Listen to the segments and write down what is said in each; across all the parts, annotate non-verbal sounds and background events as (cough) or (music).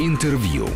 Интервью.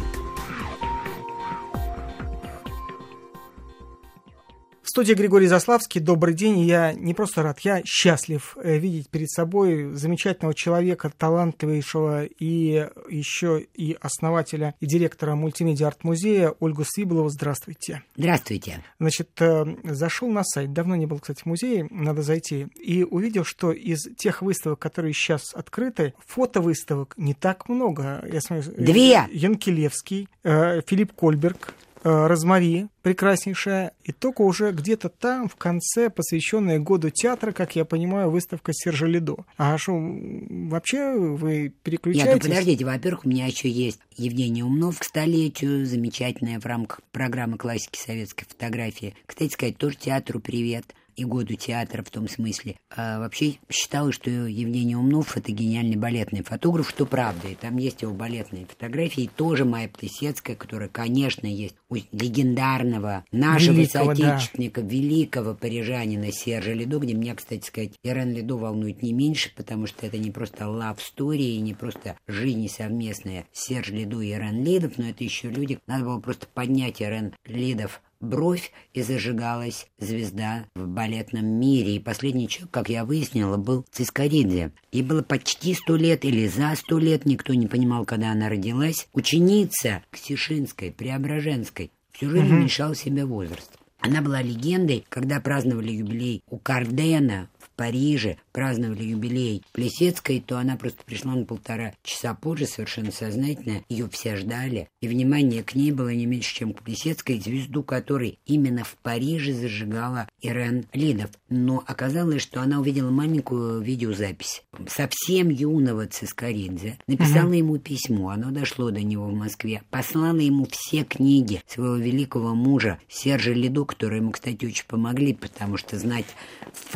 Студии Григорий Заславский. Добрый день. Я не просто рад, я счастлив э, видеть перед собой замечательного человека, талантливейшего и еще и основателя и директора мультимедиа арт-музея Ольгу Свиблову. Здравствуйте. Здравствуйте. Значит, э, зашел на сайт, давно не был, кстати, в музее, надо зайти, и увидел, что из тех выставок, которые сейчас открыты, фотовыставок не так много. Я смотрю, э, Две! Янкелевский, Филипп Кольберг, Розмари, прекраснейшая, и только уже где-то там, в конце, посвященная году театра, как я понимаю, выставка Сержа Лидо. А что, вообще вы переключаетесь? Нет, ну подождите, во-первых, у меня еще есть Евгений Умнов к столетию, замечательная в рамках программы классики советской фотографии. Кстати сказать, тоже театру привет и году театра в том смысле. А вообще считала, что Евгений Умнов — это гениальный балетный фотограф, что правда. И там есть его балетные фотографии. И тоже Майя Птысецкая, которая, конечно, есть у легендарного нашего великого, соотечественника, да. великого парижанина Сержа Лидо, где меня, кстати сказать, Ирен Лидо волнует не меньше, потому что это не просто love story, и не просто жизнь совместная Серж Лидо и Ирен Лидов, но это еще люди. Надо было просто поднять Ирен Лидов бровь и зажигалась звезда в балетном мире. И последний человек, как я выяснила, был Цискоридзе. Ей было почти сто лет или за сто лет, никто не понимал, когда она родилась. Ученица Ксишинской, Преображенской. Всю жизнь угу. уменьшал себе возраст. Она была легендой, когда праздновали юбилей у Кардена Париже, праздновали юбилей Плесецкой, то она просто пришла на полтора часа позже, совершенно сознательно. Ее все ждали. И внимание к ней было не меньше, чем к Плесецкой, звезду которой именно в Париже зажигала Ирен Лидов. Но оказалось, что она увидела маленькую видеозапись. Совсем юного Цискоридзе. Написала угу. ему письмо. Оно дошло до него в Москве. Послала ему все книги своего великого мужа Сержа Лидо, которые ему, кстати, очень помогли, потому что знать в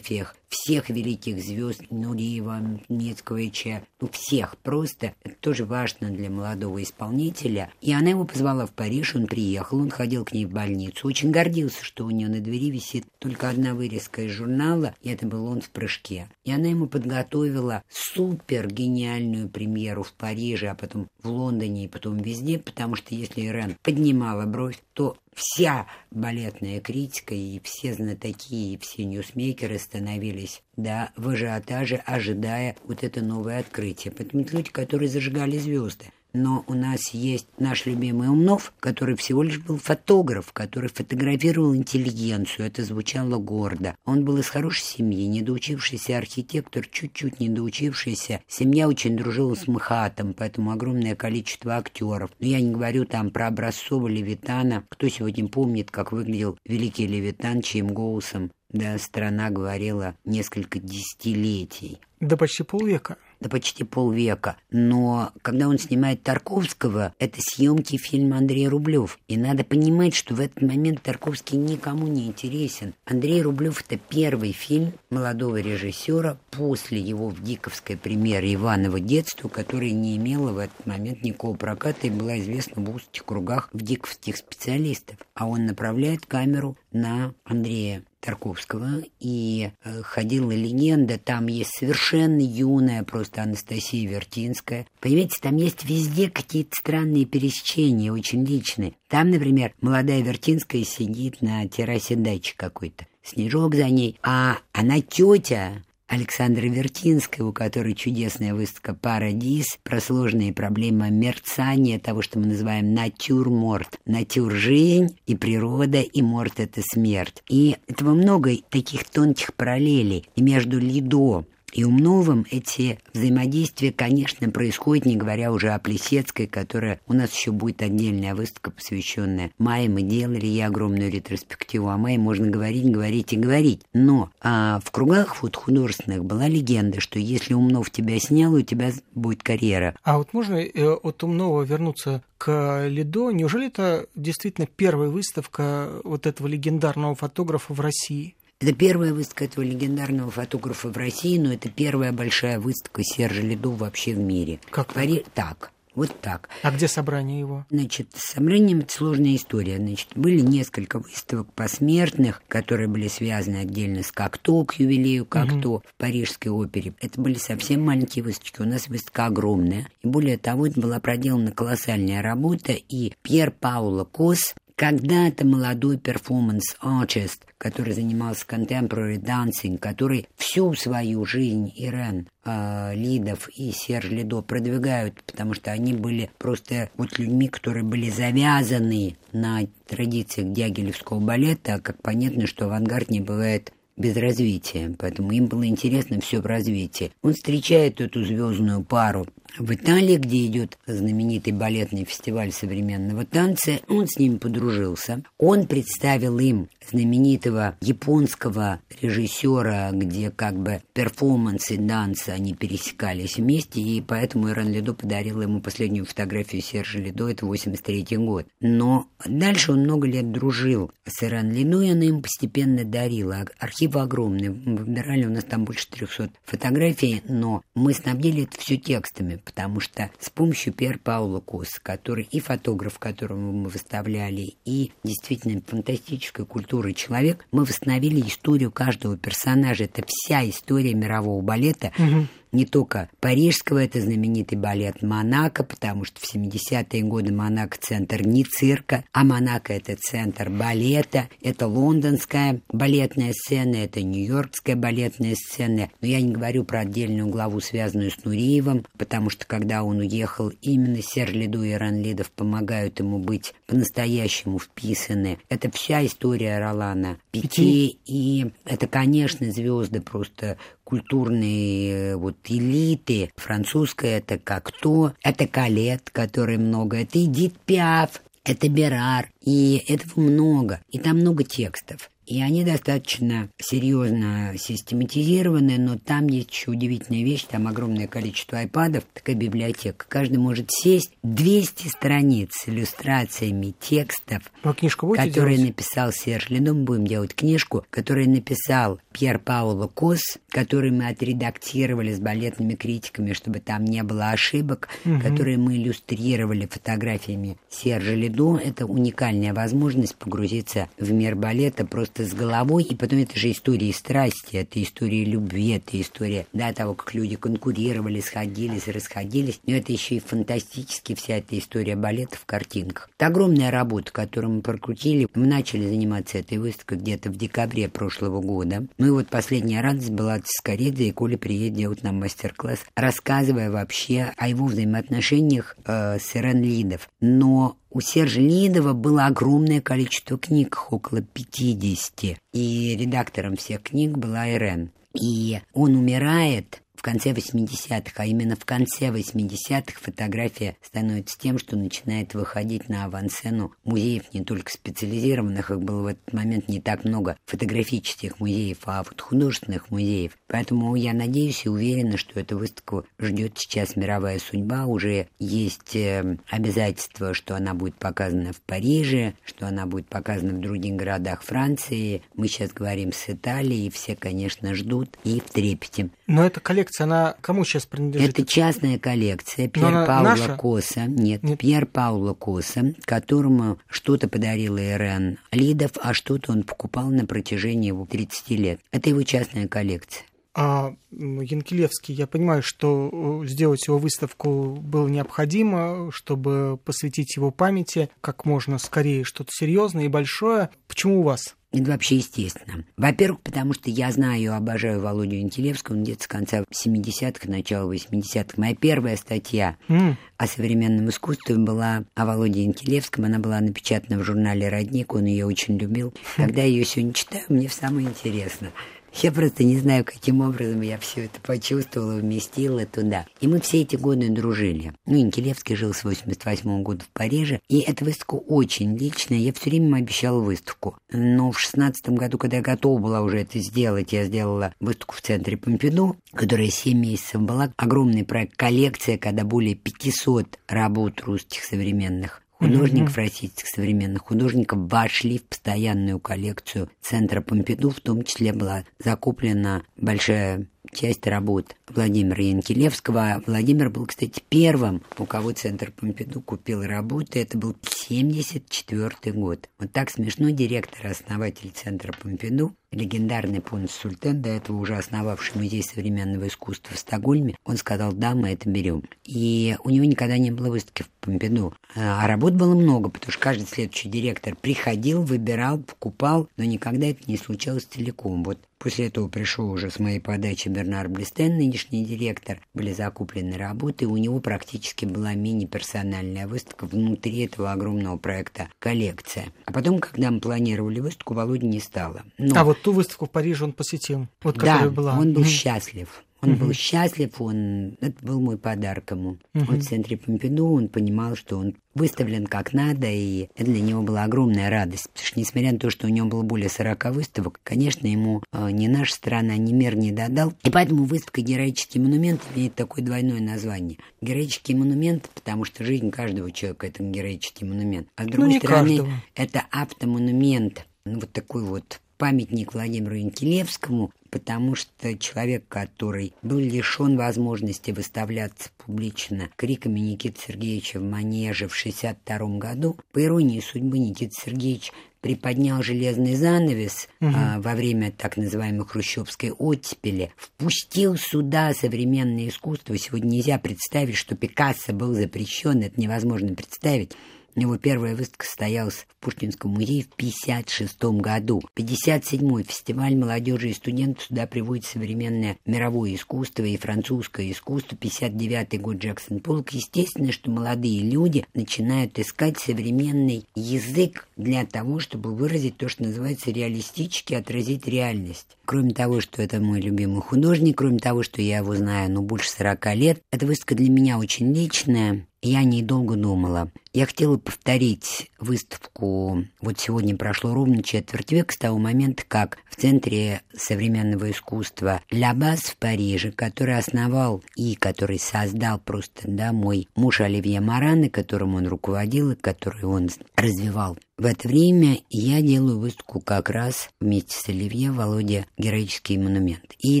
фотографиях всех великих звезд Нуриева, Мицковича, ну всех просто. Это тоже важно для молодого исполнителя. И она его позвала в Париж, он приехал, он ходил к ней в больницу, очень гордился, что у нее на двери висит только одна вырезка из журнала, и это был он в прыжке. И она ему подготовила супер гениальную премьеру в Париже, а потом в Лондоне и потом везде, потому что если Ирен поднимала бровь, то вся балетная критика и все знатоки, и все ньюсмейкеры становились да, в ажиотаже, ожидая вот это новое открытие. Поэтому это люди, которые зажигали звезды. Но у нас есть наш любимый Умнов, который всего лишь был фотограф, который фотографировал интеллигенцию. Это звучало гордо. Он был из хорошей семьи, недоучившийся архитектор, чуть-чуть недоучившийся. Семья очень дружила с МХАТом, поэтому огромное количество актеров. Но я не говорю там про Образцова, Левитана. Кто сегодня помнит, как выглядел великий Левитан, чьим голосом да, страна говорила несколько десятилетий. Да почти полвека да почти полвека. Но когда он снимает Тарковского, это съемки фильма Андрей Рублев. И надо понимать, что в этот момент Тарковский никому не интересен. Андрей Рублев — это первый фильм молодого режиссера после его в Диковской премьере «Иваново детство», которое не имело в этот момент никакого проката и была известна в узких кругах в диковских специалистов. А он направляет камеру на Андрея Тарковского, и э, ходила легенда, там есть совершенно юная просто Анастасия Вертинская. Понимаете, там есть везде какие-то странные пересечения, очень личные. Там, например, молодая Вертинская сидит на террасе дачи какой-то. Снежок за ней, а она тетя Александра Вертинская, у которой чудесная выставка «Парадис» про сложные проблемы мерцания, того, что мы называем натюрморт. Натюр – жизнь и природа, и морт – это смерть. И этого много таких тонких параллелей. И между Лидо и у Умновым эти взаимодействия, конечно, происходят, не говоря уже о Плесецкой, которая у нас еще будет отдельная выставка, посвященная Майе. Мы делали ей огромную ретроспективу. О Майе можно говорить, говорить и говорить. Но а в кругах вот художественных была легенда, что если Умнов тебя снял, у тебя будет карьера. А вот можно э, от Умнова вернуться к Лидо? Неужели это действительно первая выставка вот этого легендарного фотографа в России? Это первая выставка этого легендарного фотографа в России, но это первая большая выставка Сержа Лидо вообще в мире. Как Пари... Так. Вот так. А где собрание его? Значит, с собранием это сложная история. Значит, были несколько выставок посмертных, которые были связаны отдельно с Кокто, к юбилею Кокто угу. в Парижской опере. Это были совсем маленькие выставки. У нас выставка огромная. И более того, это была проделана колоссальная работа. И Пьер Пауло Кос когда-то молодой перформанс-артист, который занимался contemporary dancing, который всю свою жизнь Ирен э, Лидов и Серж Лидо продвигают, потому что они были просто вот людьми, которые были завязаны на традициях дягилевского балета, как понятно, что авангард не бывает без развития, поэтому им было интересно все в развитии. Он встречает эту звездную пару в Италии, где идет знаменитый балетный фестиваль современного танца, он с ними подружился. Он представил им знаменитого японского режиссера, где как бы перформанс и dance, они пересекались вместе, и поэтому Ирен Лидо подарил ему последнюю фотографию Сержа Лидо, это 83 год. Но дальше он много лет дружил с Иран Лидо, и она ему постепенно дарила. Архив огромный, мы выбирали, у нас там больше 300 фотографий, но мы снабдили это все текстами, потому что с помощью Пьер Паула Кос, который и фотограф, которого мы выставляли, и действительно фантастическая культура человек, мы восстановили историю каждого персонажа. Это вся история мирового балета. Угу не только парижского, это знаменитый балет Монако, потому что в 70-е годы Монако – центр не цирка, а Монако – это центр балета, это лондонская балетная сцена, это нью-йоркская балетная сцена. Но я не говорю про отдельную главу, связанную с Нуриевым, потому что когда он уехал, именно Серлиду и Ранлидов помогают ему быть по-настоящему вписаны. Это вся история Ролана Пяти, и это, конечно, звезды просто культурные э, вот элиты. Французская это как то, это Калет, который много, это Эдит Пиаф, это Берар, и этого много, и там много текстов. И они достаточно серьезно систематизированы, но там есть еще удивительная вещь, там огромное количество айпадов, такая библиотека. Каждый может сесть 200 страниц с иллюстрациями текстов, а книжку которые делать? написал Серж Лено. Мы будем делать книжку, которую написал Пьер Пауло Кос, который мы отредактировали с балетными критиками, чтобы там не было ошибок, угу. которые мы иллюстрировали фотографиями Сержа Ледо. Это уникальная возможность погрузиться в мир балета просто просто с головой, и потом это же история страсти, это история любви, это история, да, того, как люди конкурировали, сходились, расходились, но это еще и фантастически вся эта история балета в картинках. Это огромная работа, которую мы прокрутили. Мы начали заниматься этой выставкой где-то в декабре прошлого года. Ну и вот последняя радость была с Коридзе, и Коля приедет делать нам мастер-класс, рассказывая вообще о его взаимоотношениях э, с Ирен Лидов. Но у Сержа Лидова было огромное количество книг, около 50, и редактором всех книг была Ирен. И он умирает в конце 80-х, а именно в конце 80-х фотография становится тем, что начинает выходить на авансцену музеев не только специализированных, их было в этот момент не так много фотографических музеев, а вот художественных музеев. Поэтому я надеюсь и уверена, что эту выставку ждет сейчас мировая судьба. Уже есть э, обязательство, что она будет показана в Париже, что она будет показана в других городах Франции. Мы сейчас говорим с Италией, все, конечно, ждут и в трепете. Но эта коллекция, она кому сейчас принадлежит? Это частная коллекция Пьер Паула Коса. Нет, Нет, Пьер Паула Коса, которому что-то подарила Ирен Лидов, а что-то он покупал на протяжении его 30 лет. Это его частная коллекция. А Янкелевский, я понимаю, что э, сделать его выставку было необходимо, чтобы посвятить его памяти как можно скорее что-то серьезное и большое. Почему у вас? Это вообще естественно. Во-первых, потому что я знаю, обожаю Володю Интелевского, он где-то с конца 70-х, начала 80-х. Моя первая статья mm. о современном искусстве была о Володе Интелевском. Она была напечатана в журнале «Родник», он ее очень любил. (laughs) Когда я ее сегодня читаю, мне самое интересно – я просто не знаю, каким образом я все это почувствовала, вместила туда. И мы все эти годы дружили. Ну, Инкелевский жил с 88 года в Париже, и эта выставка очень личная. Я все время обещала выставку. Но в 16 году, когда я готова была уже это сделать, я сделала выставку в центре Помпиду, которая 7 месяцев была. Огромный проект коллекция, когда более 500 работ русских современных Художников mm-hmm. российских современных художников вошли в постоянную коллекцию Центра Помпиду, в том числе была закуплена большая часть работ Владимира Янкелевского. Владимир был, кстати, первым, у кого Центр Помпиду купил работы. Это был 74 год. Вот так смешно директор основатель Центра Помпиду легендарный Понс Сультен, до этого уже основавший музей современного искусства в Стокгольме, он сказал, да, мы это берем. И у него никогда не было выставки в Помпиду. А работ было много, потому что каждый следующий директор приходил, выбирал, покупал, но никогда это не случалось целиком. Вот После этого пришел уже с моей подачи Бернар Блестен, нынешний директор. Были закуплены работы, у него практически была мини-персональная выставка внутри этого огромного проекта «Коллекция». А потом, когда мы планировали выставку, Володи не стало. Но... А вот ту выставку в Париже он посетил, вот да, была. он был счастлив. Он угу. был счастлив, он это был мой подарок ему. Угу. Он в центре Помпиду, он понимал, что он выставлен как надо, и это для него была огромная радость. Потому что, несмотря на то, что у него было более 40 выставок, конечно, ему э, ни наша страна, ни мир не додал. И поэтому выставка «Героический монумент» имеет такое двойное название. Героический монумент, потому что жизнь каждого человека – это героический монумент. А с ну, другой ну, стороны, каждого. это автомонумент. Ну, вот такой вот памятник Владимиру Инкелевскому, потому что человек, который был лишен возможности выставляться публично криками Никиты Сергеевича в манеже в 1962 году, по иронии судьбы Никита Сергеевич приподнял железный занавес угу. а, во время так называемой хрущевской оттепели, впустил сюда современное искусство. Сегодня нельзя представить, что Пикассо был запрещен, это невозможно представить. Его первая выставка состоялась в Пушкинском музее в 1956 году. 57-й фестиваль молодежи и студентов сюда приводит современное мировое искусство и французское искусство. 59-й год Джексон Полк. Естественно, что молодые люди начинают искать современный язык для того, чтобы выразить то, что называется реалистически отразить реальность. Кроме того, что это мой любимый художник, кроме того, что я его знаю ну, больше 40 лет, эта выставка для меня очень личная. Я о ней долго думала. Я хотела повторить выставку. Вот сегодня прошло ровно четверть века с того момента, как в Центре современного искусства «Ля Бас» в Париже, который основал и который создал просто да, мой муж Оливье Маран, которым он руководил и который он развивал в это время я делаю выставку как раз вместе с Оливье Володя «Героический монумент». И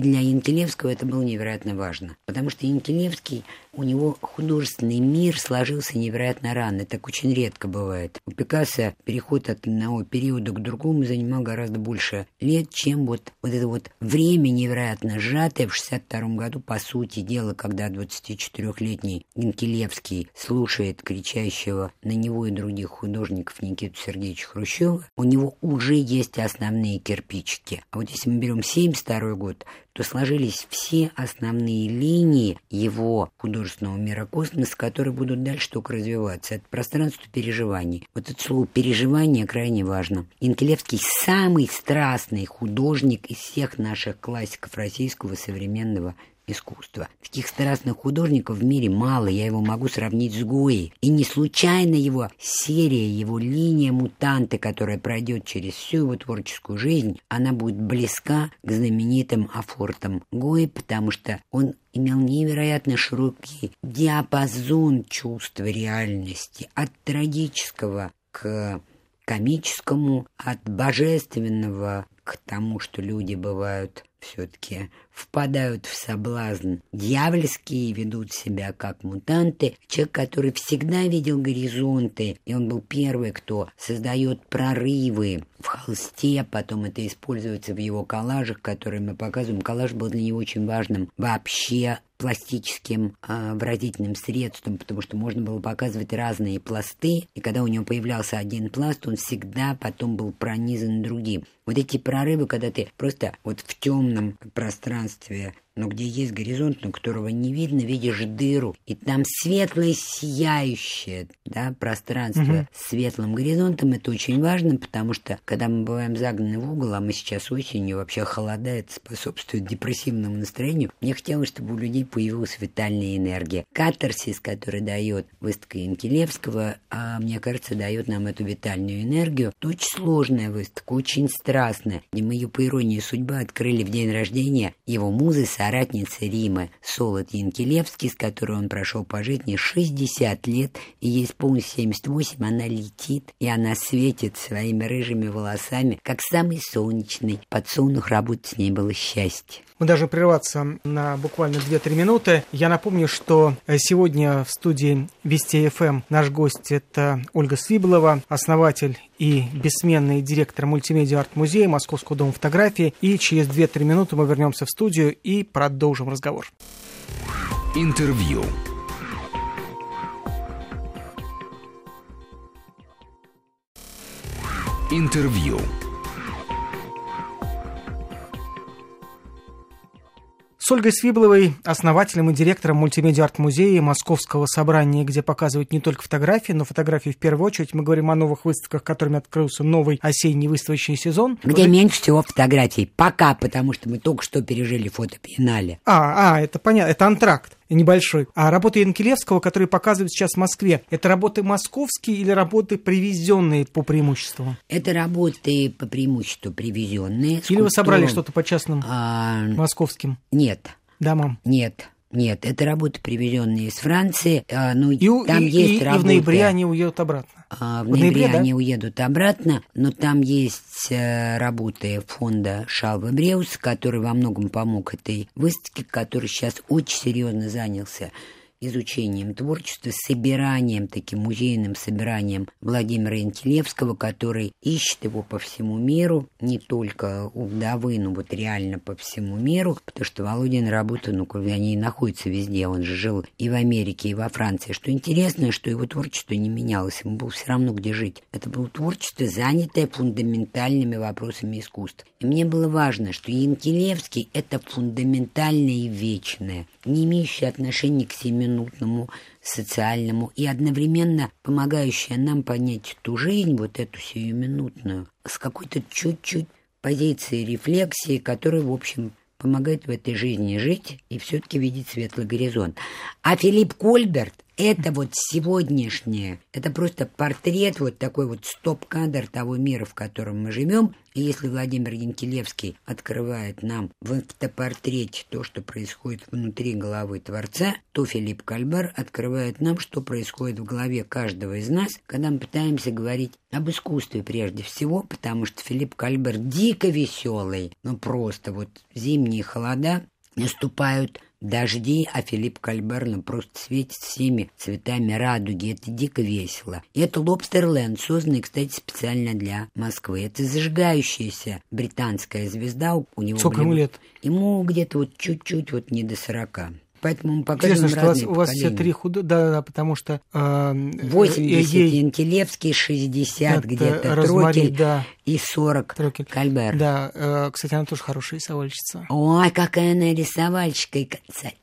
для Янкелевского это было невероятно важно, потому что Янкелевский, у него художественный мир сложился невероятно рано. Так очень редко бывает. У Пикассо переход от одного периода к другому занимал гораздо больше лет, чем вот, вот это вот время невероятно сжатое в 62 году, по сути дела, когда 24-летний Янкелевский слушает кричащего на него и других художников Никиту Сергеевича Хрущева, у него уже есть основные кирпичики. А вот если мы берем 72 год, то сложились все основные линии его художественного мира космоса, которые будут дальше только развиваться. Это пространство переживаний. Вот это слово «переживание» крайне важно. Инкелевский самый страстный художник из всех наших классиков российского современного искусства. Таких страстных художников в мире мало, я его могу сравнить с Гоей. И не случайно его серия, его линия мутанты, которая пройдет через всю его творческую жизнь, она будет близка к знаменитым афортам Гои, потому что он имел невероятно широкий диапазон чувства реальности, от трагического к комическому, от божественного к тому, что люди бывают все-таки впадают в соблазн дьявольские, ведут себя как мутанты. Человек, который всегда видел горизонты, и он был первый, кто создает прорывы в холсте, потом это используется в его коллажах, которые мы показываем. Коллаж был для него очень важным вообще пластическим э, выразительным средством, потому что можно было показывать разные пласты, и когда у него появлялся один пласт, он всегда потом был пронизан другим. Вот эти прорывы, когда ты просто вот в темном пространстве но где есть горизонт, но которого не видно, видишь дыру, и там светлое, сияющее да, пространство угу. с светлым горизонтом. Это очень важно, потому что, когда мы бываем загнаны в угол, а мы сейчас осенью, вообще холодает, способствует депрессивному настроению, мне хотелось, чтобы у людей появилась витальная энергия. Катарсис, который дает выставка Янкелевского, а, мне кажется, дает нам эту витальную энергию. Это очень сложная выставка, очень страстная. И мы ее, по иронии судьбы, открыли в день рождения его музы, соратница Римы Солод Янкелевский, с которой он прошел по жизни 60 лет, и ей исполнилось 78, она летит, и она светит своими рыжими волосами, как самый солнечный. Подсолнух работать с ней было счастье. Мы даже прерваться на буквально 2-3 минуты. Я напомню, что сегодня в студии Вести ФМ наш гость это Ольга Свиблова, основатель и бессменный директор мультимедиа арт-музея Московского дома фотографии. И через 2-3 минуты мы вернемся в студию и продолжим разговор. Интервью. Интервью. С Ольгой Свибловой, основателем и директором мультимедиа-арт-музея Московского собрания, где показывают не только фотографии, но фотографии в первую очередь. Мы говорим о новых выставках, которыми открылся новый осенний выставочный сезон. Где Уже... меньше всего фотографий. Пока, потому что мы только что пережили фотопиенале. А, а, это понятно, это антракт небольшой. А работы Янкелевского, которые показывают сейчас в Москве, это работы московские или работы привезенные по преимуществу? Это работы по преимуществу привезенные. Или вы собрали что-то по частным а... московским? Нет. Домам? Нет. Нет, это работы, привезенные из Франции. А, ну, и, там и, есть и, работы. И в ноябре они уедут обратно. А, в, в ноябре, ноябре да? они уедут обратно, но там есть э, работы фонда Шалва Бреус, который во многом помог этой выставке, который сейчас очень серьезно занялся изучением творчества, собиранием, таким музейным собиранием Владимира Янтилевского, который ищет его по всему миру, не только у вдовы, но вот реально по всему миру, потому что Володин работа, ну, они находятся везде, он же жил и в Америке, и во Франции. Что интересно, что его творчество не менялось, ему было все равно где жить. Это было творчество, занятое фундаментальными вопросами искусства. И мне было важно, что Янкелевский – это фундаментальное и вечное, не имеющее отношения к семиминутному социальному и одновременно помогающее нам понять ту жизнь, вот эту сиюминутную, с какой-то чуть-чуть позиции рефлексии, которая, в общем, помогает в этой жизни жить и все-таки видеть светлый горизонт. А Филипп Кольберт это вот сегодняшнее, это просто портрет, вот такой вот стоп-кадр того мира, в котором мы живем. И если Владимир Янкелевский открывает нам в автопортрете то, что происходит внутри головы Творца, то Филипп Кальбер открывает нам, что происходит в голове каждого из нас, когда мы пытаемся говорить об искусстве прежде всего, потому что Филипп Кальбер дико веселый, ну просто вот зимние холода наступают Дожди, а Филипп Кальберн просто светит всеми цветами радуги. Это дико весело. И это Лобстерленд, созданный, кстати, специально для Москвы. Это зажигающаяся британская звезда. У него Сколько ему лет? Ему где-то вот чуть-чуть, вот не до сорока. Поэтому мы показываем Интересно, что у вас, у вас все три худо... Да, да, потому что... Э, 80 ей... Янкелевский, 60 где-то Трокель да. и 40 Трокель. Кальбер. Да, э, кстати, она тоже хорошая рисовальщица. Ой, какая она рисовальщика. И,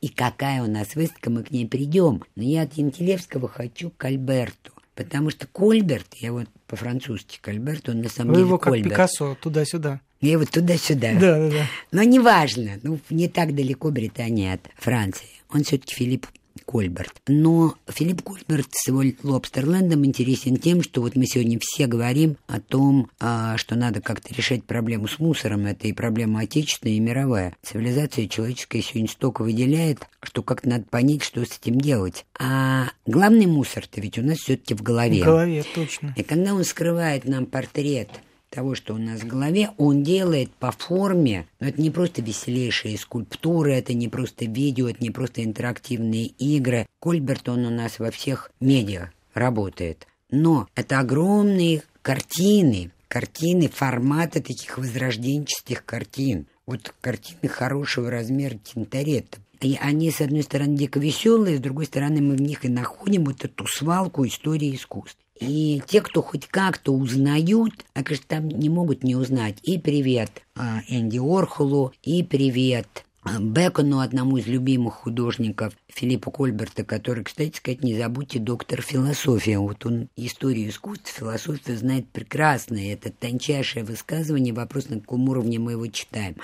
и какая у нас выставка, мы к ней придем. Но я от Янкелевского хочу к Кальберту. Потому что Кольберт, я вот по-французски Кальберт, он на самом Вы деле его как Кольберт. Пикассо, туда-сюда. Я вот туда-сюда. Да, да, да. Но неважно, ну, не так далеко Британия от Франции. Он все-таки Филипп Кольберт. Но Филипп Кольберт с его Лобстерлендом интересен тем, что вот мы сегодня все говорим о том, а, что надо как-то решать проблему с мусором. Это и проблема отечественная, и мировая. Цивилизация человеческая сегодня столько выделяет, что как-то надо понять, что с этим делать. А главный мусор-то ведь у нас все-таки в голове. В голове, точно. И когда он скрывает нам портрет того, что у нас в голове, он делает по форме, но это не просто веселейшие скульптуры, это не просто видео, это не просто интерактивные игры. Кольберт, он у нас во всех медиа работает. Но это огромные картины, картины формата таких возрожденческих картин. Вот картины хорошего размера тинторетта. И они, с одной стороны, дико веселые, с другой стороны, мы в них и находим вот эту свалку истории искусств. И те, кто хоть как-то узнают, а, конечно, там не могут не узнать. И привет а, Энди Орхолу, и привет а, Бекону, одному из любимых художников Филиппа Кольберта, который, кстати сказать, не забудьте, доктор философии. Вот он историю искусства, философию знает прекрасно. И это тончайшее высказывание, вопрос, на каком уровне мы его читаем.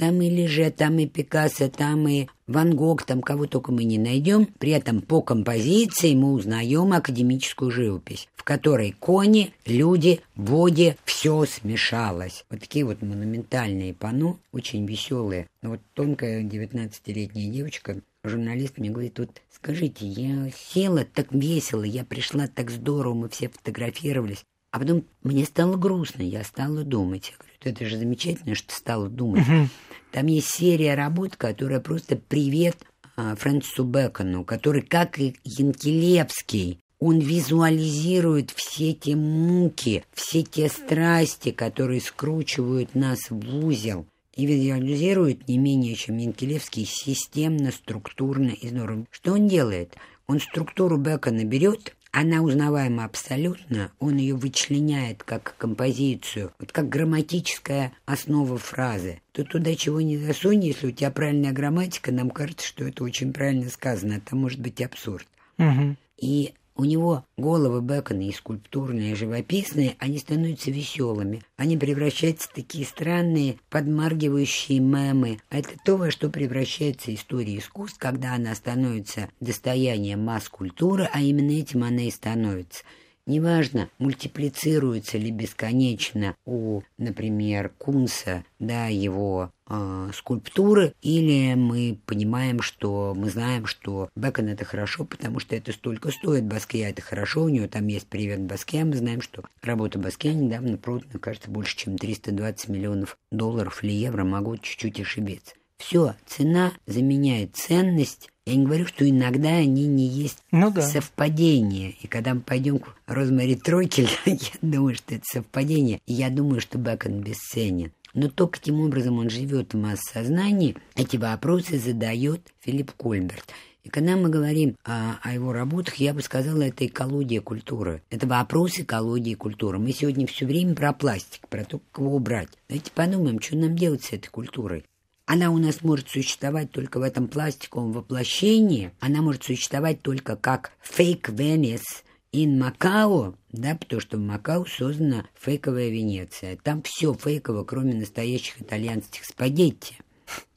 Там и Леже, там и Пикассо, там и Ван Гог, там кого только мы не найдем. При этом по композиции мы узнаем академическую живопись, в которой кони, люди, боги, все смешалось. Вот такие вот монументальные панно, очень веселые. Но вот тонкая 19-летняя девочка журналист мне говорит, вот скажите, я села так весело, я пришла так здорово, мы все фотографировались. А потом мне стало грустно, я стала думать. Я говорю, это же замечательно, что стала думать. Uh-huh. Там есть серия работ, которая просто привет а, Фрэнсису Бэкону, который, как и Янкелевский, он визуализирует все те муки, все те страсти, которые скручивают нас в узел и визуализирует не менее, чем Янкелевский, системно, структурно и здорово. Что он делает? Он структуру Бекона берет, она узнаваема абсолютно, он ее вычленяет как композицию, вот как грамматическая основа фразы. То туда чего не засунь, если у тебя правильная грамматика, нам кажется, что это очень правильно сказано, это может быть абсурд. Угу. И у него головы Бекона и скульптурные, и живописные, они становятся веселыми. Они превращаются в такие странные, подмаргивающие мемы. А это то, во что превращается история искусств, когда она становится достоянием масс-культуры, а именно этим она и становится – Неважно, мультиплицируется ли бесконечно у, например, Кунса, да, его э, скульптуры, или мы понимаем, что мы знаем, что Бекон это хорошо, потому что это столько стоит, Баске это хорошо, у него там есть привет Баске, мы знаем, что работа Баске недавно продана, кажется, больше, чем 320 миллионов долларов или евро, могу чуть-чуть ошибиться. Все, цена заменяет ценность. Я не говорю, что иногда они не есть ну, да. совпадения. И когда мы пойдем к Розмари Тройкель, (laughs) я думаю, что это совпадение. И я думаю, что Бекон бесценен. Но только таким образом он живет в масс-сознании. Эти вопросы задает Филипп Кольберт. И когда мы говорим о, о его работах, я бы сказала, это экология культуры. Это вопрос экологии культуры. Мы сегодня все время про пластик, про то, как его убрать. Давайте подумаем, что нам делать с этой культурой. Она у нас может существовать только в этом пластиковом воплощении. Она может существовать только как фейк Венес in Макао, да, потому что в Макао создана фейковая Венеция. Там все фейково, кроме настоящих итальянских спагетти.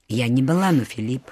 Я не была, но Филипп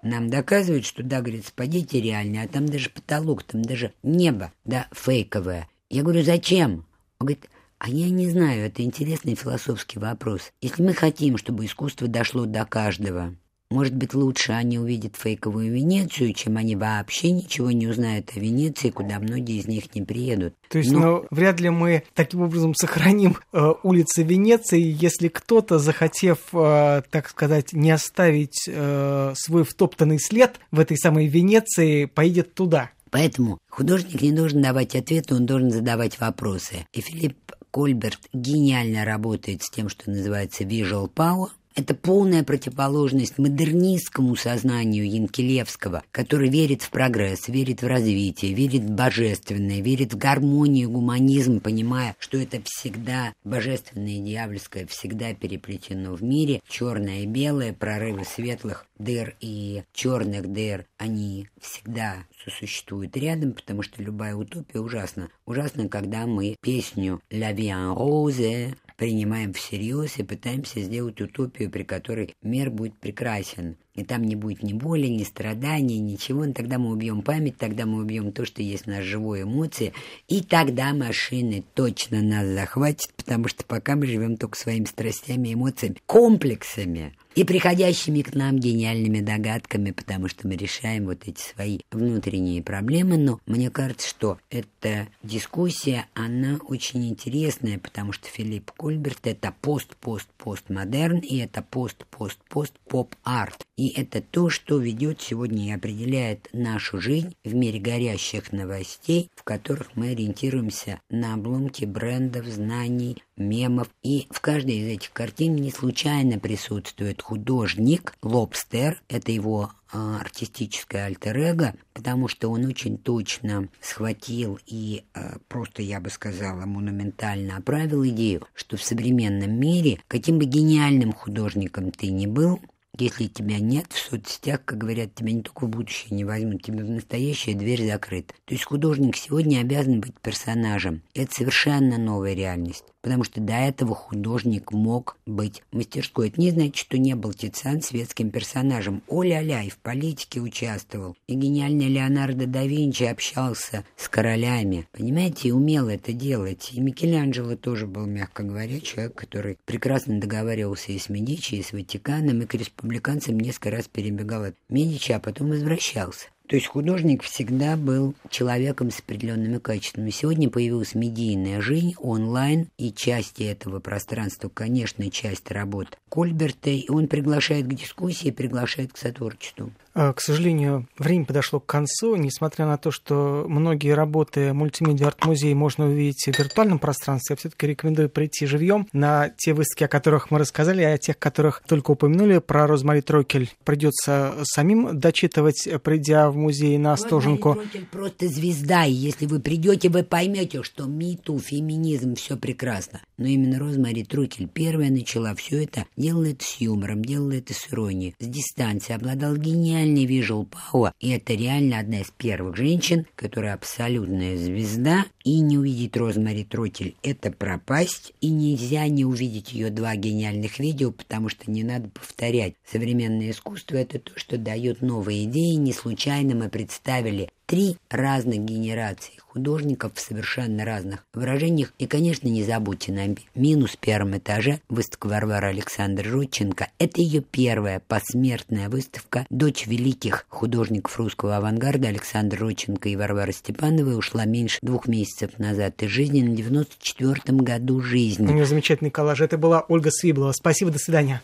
нам доказывает, что, да, говорит, спагетти реальные, а там даже потолок, там даже небо, да, фейковое. Я говорю, зачем? Он говорит, а я не знаю, это интересный философский вопрос. Если мы хотим, чтобы искусство дошло до каждого, может быть, лучше они увидят фейковую Венецию, чем они вообще ничего не узнают о Венеции, куда многие из них не приедут. То есть, Но... ну, вряд ли мы таким образом сохраним э, улицы Венеции, если кто-то, захотев, э, так сказать, не оставить э, свой втоптанный след в этой самой Венеции, поедет туда. Поэтому художник не должен давать ответы, он должен задавать вопросы. И Филипп Кольберт гениально работает с тем, что называется visual power, это полная противоположность модернистскому сознанию Янкелевского, который верит в прогресс, верит в развитие, верит в божественное, верит в гармонию, гуманизм, понимая, что это всегда божественное и дьявольское, всегда переплетено в мире. Черное и белое, прорывы светлых дыр и черных дыр, они всегда сосуществуют рядом, потому что любая утопия ужасна. Ужасно, когда мы песню «La vie en rose» принимаем всерьез и пытаемся сделать утопию, при которой мир будет прекрасен. И там не будет ни боли, ни страданий, ничего. И тогда мы убьем память, тогда мы убьем то, что есть в нас живой эмоции. И тогда машины точно нас захватят, потому что пока мы живем только своими страстями, эмоциями, комплексами и приходящими к нам гениальными догадками, потому что мы решаем вот эти свои внутренние проблемы. Но мне кажется, что эта дискуссия, она очень интересная, потому что Филипп Кульберт — это пост-пост-постмодерн, и это пост-пост-пост-поп-арт. И это то, что ведет сегодня и определяет нашу жизнь в мире горящих новостей, в которых мы ориентируемся на обломки брендов, знаний, мемов. И в каждой из этих картин не случайно присутствует художник Лобстер, это его а, артистическое альтер-эго, потому что он очень точно схватил и а, просто, я бы сказала, монументально оправил идею, что в современном мире, каким бы гениальным художником ты ни был, если тебя нет в соцсетях, как говорят, тебя не только в будущее не возьмут, тебе в настоящее дверь закрыта. То есть художник сегодня обязан быть персонажем. Это совершенно новая реальность. Потому что до этого художник мог быть мастерской. Это не значит, что не был Тициан светским персонажем. Оля-ля и в политике участвовал. И гениальный Леонардо да Винчи общался с королями. Понимаете, и умел это делать. И Микеланджело тоже был, мягко говоря, человек, который прекрасно договаривался и с Медичи, и с Ватиканом, и к республиканцам несколько раз перебегал от Медичи, а потом возвращался. То есть художник всегда был человеком с определенными качествами. Сегодня появилась медийная жизнь, онлайн, и части этого пространства, конечно, часть работ Кольберта, и он приглашает к дискуссии, приглашает к сотворчеству. А, к сожалению, время подошло к концу. Несмотря на то, что многие работы мультимедиа арт-музея можно увидеть в виртуальном пространстве, я все-таки рекомендую прийти живьем на те выставки, о которых мы рассказали, а о тех, которых только упомянули. Про Розмари Трокель придется самим дочитывать, придя в музей на Остоженку. Розмари Трокель просто звезда, и если вы придете, вы поймете, что миту, феминизм, все прекрасно. Но именно Розмари Трокель первая начала все это, делала это с юмором, делала это с иронией, с дистанции, обладал гениальным реальный вижу Пауа, и это реально одна из первых женщин, которая абсолютная звезда, и не увидеть Розмари Тротель – это пропасть, и нельзя не увидеть ее два гениальных видео, потому что не надо повторять. Современное искусство – это то, что дает новые идеи, не случайно мы представили три разных генерации художников в совершенно разных выражениях. И, конечно, не забудьте на минус первом этаже выставка Варвара Александр Родченко. Это ее первая посмертная выставка. Дочь великих художников русского авангарда Александр Родченко и Варвара Степанова ушла меньше двух месяцев назад из жизни на 94-м году жизни. У нее замечательный коллаж. Это была Ольга Свиблова. Спасибо, до свидания.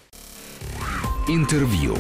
Интервью.